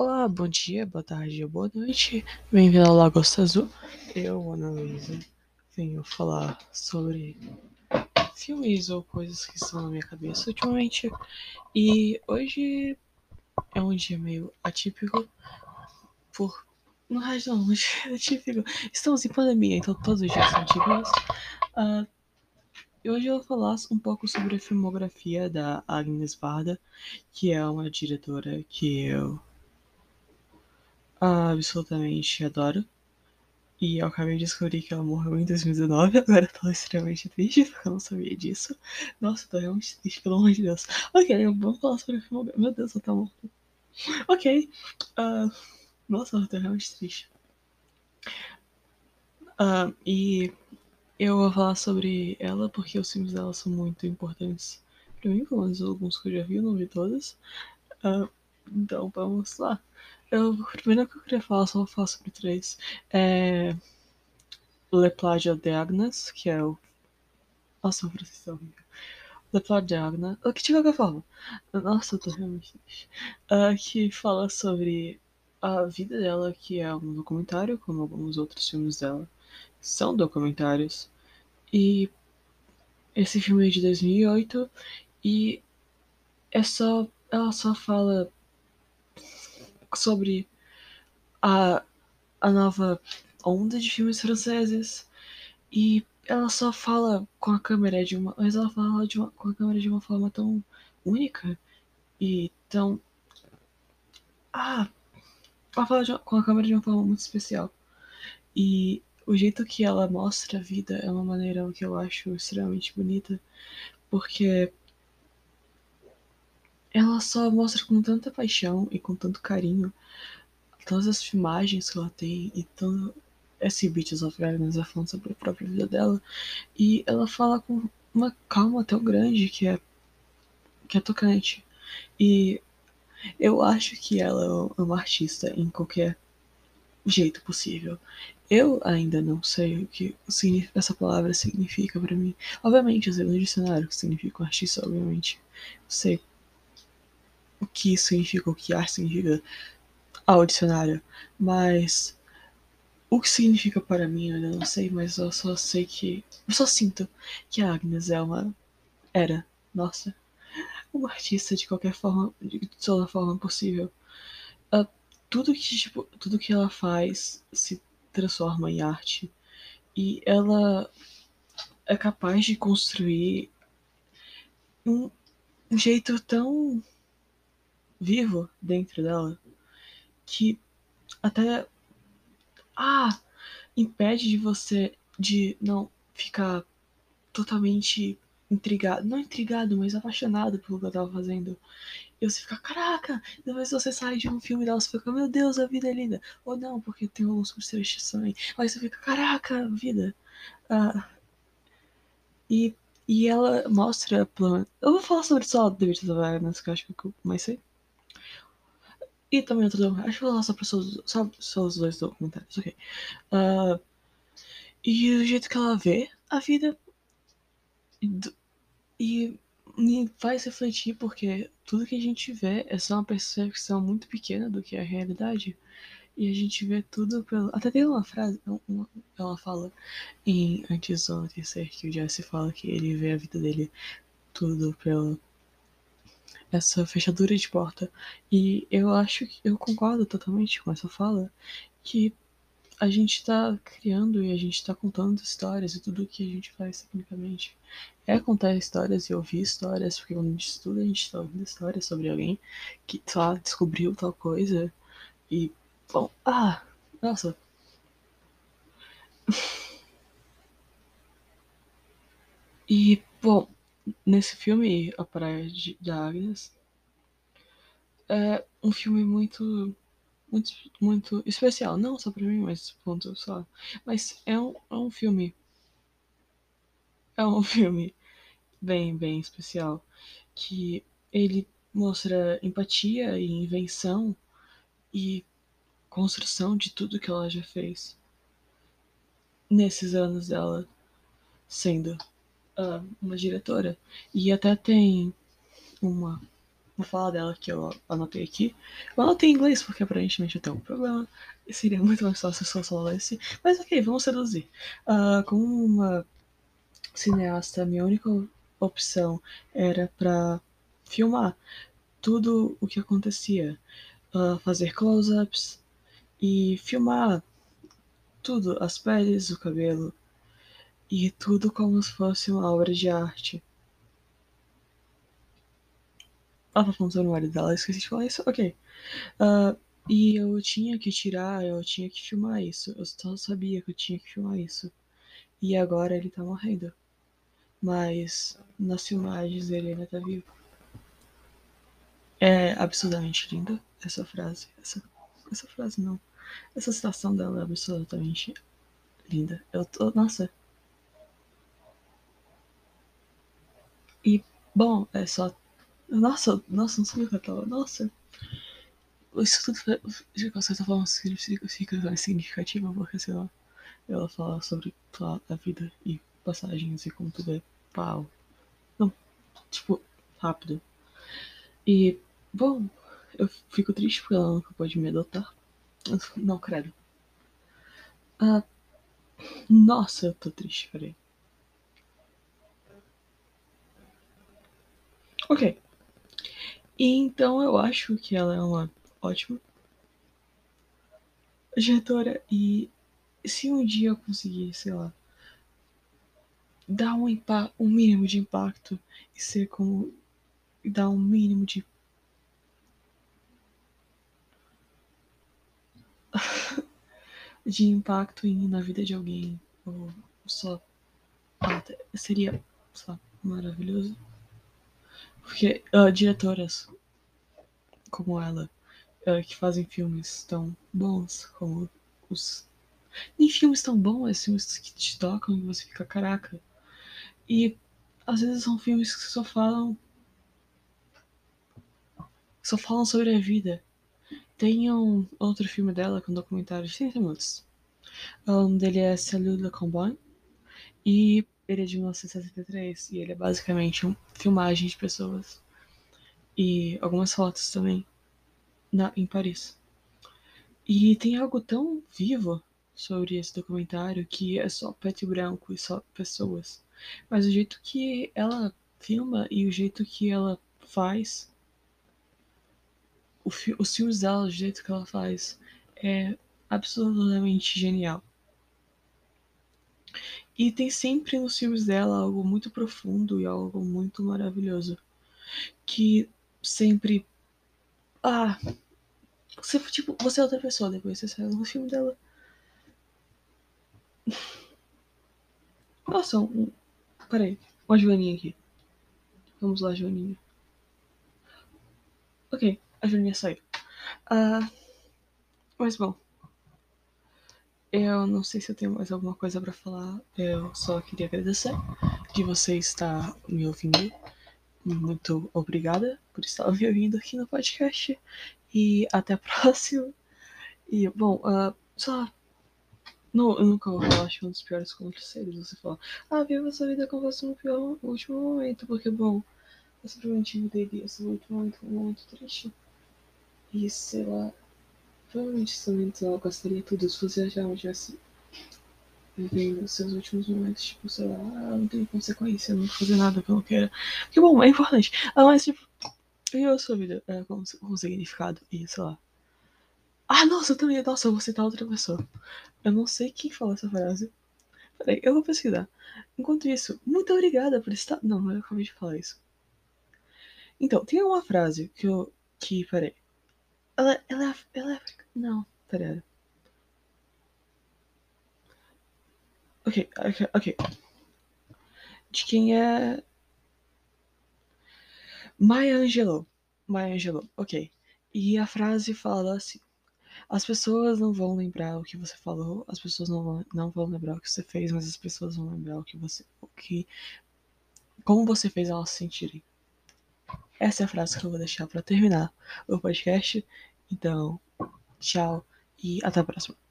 Olá, bom dia, boa tarde boa noite. Bem-vindo ao Lagosta Azul. Eu, Ana Luísa, venho falar sobre filmes ou coisas que estão na minha cabeça ultimamente. E hoje é um dia meio atípico, por. Não, não, um dia atípico. Estamos em pandemia, então todos os dias são atípicos. Uh, hoje eu vou falar um pouco sobre a filmografia da Agnes Varda, que é uma diretora que eu absolutamente adoro. E eu acabei de descobrir que ela morreu em 2019. Agora eu tô extremamente triste porque eu não sabia disso. Nossa, eu tô realmente triste, pelo amor de Deus. Ok, vamos falar sobre o filme. Meu Deus, ela tá morta. Ok. Uh, nossa, eu tô realmente triste. Uh, e eu vou falar sobre ela porque os filmes dela são muito importantes pra mim, pelo menos alguns que eu já vi, eu não vi todos. Uh, então vamos lá. Eu, primeiro que eu queria falar, só vou falar sobre três. É. Le Plage de Agnes, que é o. Nossa, o francês é horrível. Le Plage de Agnes. Que de qualquer forma. Nossa, eu tô realmente. Uh, que fala sobre a vida dela, que é um documentário, como alguns outros filmes dela. São documentários. E esse filme é de 2008 e é só, ela só fala sobre a, a nova onda de filmes franceses. E ela só fala com a câmera de uma, mas ela fala uma, com a câmera de uma forma tão única e tão ah, ela fala com a câmera de uma forma muito especial. E o jeito que ela mostra a vida é uma maneira que eu acho extremamente bonita porque ela só mostra com tanta paixão e com tanto carinho todas as filmagens que ela tem e todo esse Beaches of Gardens é falando sobre a própria vida dela e ela fala com uma calma tão grande que é que é tocante e eu acho que ela é uma artista em qualquer jeito possível. Eu ainda não sei o que essa palavra significa para mim. Obviamente, eu sei no dicionário que significa um artista, obviamente. Eu sei o que significa, o que arte significa ao dicionário, mas o que significa para mim eu não sei, mas eu só sei que. Eu só sinto que a Agnes é uma. Era, nossa, uma artista de qualquer forma, de toda forma possível. Uh, tudo que, tipo, tudo que ela faz se transforma em arte. E ela é capaz de construir um, um jeito tão vivo dentro dela que até ah impede de você de não ficar totalmente intrigado, não intrigado, mas apaixonado pelo que eu tava fazendo. E você fica, caraca! Depois você sai de um filme dela, você fica, meu Deus, a vida é linda. Ou não, porque tem alguns também. Aí você fica, caraca, vida. Ah, e, e ela mostra. Eu vou falar sobre só The Beatles of Agnes, que eu acho que eu mais sei. E também outro documentário. Acho que vou falar só para só, só, os dois documentários, ok. Uh, e o jeito que ela vê a vida. E me faz refletir porque tudo que a gente vê é só uma percepção muito pequena do que é a realidade. E a gente vê tudo pelo. Até tem uma frase, uma, ela fala em Antes do Anoitecer que o Jesse fala que ele vê a vida dele tudo pelo essa fechadura de porta. E eu acho que eu concordo totalmente com essa fala que a gente está criando e a gente está contando histórias e tudo que a gente faz tecnicamente é contar histórias e ouvir histórias, porque quando a gente estuda, a gente está ouvindo histórias sobre alguém que só descobriu tal coisa e, bom, ah, nossa. E, bom, nesse filme, A Praia de, da Agnes, é um filme muito, muito, muito especial. Não só pra mim, mas ponto só. Mas é um, é um filme. É um filme bem, bem especial. Que ele mostra empatia e invenção e construção de tudo que ela já fez nesses anos dela sendo uh, uma diretora. E até tem uma vou falar dela que eu anotei aqui. Eu anotei em inglês porque aparentemente eu tenho um problema. E seria muito mais fácil se eu só lesse. Mas ok, vamos seduzir. Uh, como uma cineasta, minha única opção era para filmar tudo o que acontecia, uh, fazer close-ups e filmar tudo, as peles, o cabelo e tudo como se fosse uma obra de arte. Ela tá falando sobre o marido dela, esqueci de falar isso? Ok. Uh, e eu tinha que tirar, eu tinha que filmar isso. Eu só sabia que eu tinha que filmar isso. E agora ele tá morrendo. Mas nas filmagens ele ainda tá vivo. É absurdamente linda essa frase. Essa, essa frase não. Essa citação dela é absolutamente linda. Eu tô. Nossa. E, bom, é só. Nossa, nossa, não sabia o que eu tava. Nossa. Isso tudo de certa forma fica mais significativa porque, sei lá, ela fala sobre a vida e passagens e como tudo é pau. Não, tipo, rápido. E, bom, eu fico triste porque ela nunca pode me adotar. Não, credo. Ah, nossa, eu tô triste, peraí. Ok. Então eu acho que ela é uma ótima diretora e se um dia eu conseguir, sei lá, dar um, um mínimo de impacto e ser como dar um mínimo de de impacto em, na vida de alguém ou só ah, seria só maravilhoso porque uh, diretoras como ela uh, que fazem filmes tão bons como os nem filmes tão bons filmes que te tocam e você fica caraca e às vezes são filmes que só falam só falam sobre a vida tem um outro filme dela com um documentário de 30 minutos. O nome dele é le Combine. E ele é de 1973. E ele é basicamente uma filmagem de pessoas. E algumas fotos também. Na, em Paris. E tem algo tão vivo sobre esse documentário que é só preto e branco e só pessoas. Mas o jeito que ela filma e o jeito que ela faz fi os filmes dela, o jeito que ela faz, é absolutamente genial. E tem sempre nos filmes dela algo muito profundo e algo muito maravilhoso. Que sempre. Ah! Você, tipo, você é outra pessoa depois você sai no filme dela. Nossa, um. Peraí, uma Joaninha aqui. Vamos lá, Joaninha. Ok a Julinha saiu. Uh, mas bom. Eu não sei se eu tenho mais alguma coisa para falar. Eu só queria agradecer de você estar me ouvindo. Muito obrigada por estar me ouvindo aqui no podcast. E até a próxima. E, bom, uh, só. Não, eu nunca vou falar, acho um dos piores conselhos você falar. Ah, viva sua vida com você no pior no último momento. Porque, bom, eu simplesmente mudei esse último momento, momento triste. E sei lá, provavelmente esse momento ela gostaria tudo se você já tivesse vivendo seus últimos momentos, tipo, sei lá, não tem consequência, não fazer nada que eu não quero. Que bom, é importante. Ah, mas tipo, eu a sua vida é, com, com significado e sei lá. Ah, nossa, eu também, nossa, eu vou citar outra pessoa. Eu não sei quem falou essa frase. Peraí, eu vou pesquisar. Enquanto isso, muito obrigada por estar. Não, eu acabei de falar isso. Então, tem uma frase que eu. Que, peraí. Ela, ela, ela é. Não, pera. Ok, ok, ok. De quem é. Maya Angelou. Maya Angelou, ok. E a frase fala assim: As pessoas não vão lembrar o que você falou, as pessoas não vão, não vão lembrar o que você fez, mas as pessoas vão lembrar o que você. O que, como você fez elas se sentirem. Essa é a frase que eu vou deixar para terminar o podcast. Então, tchau e até a próxima.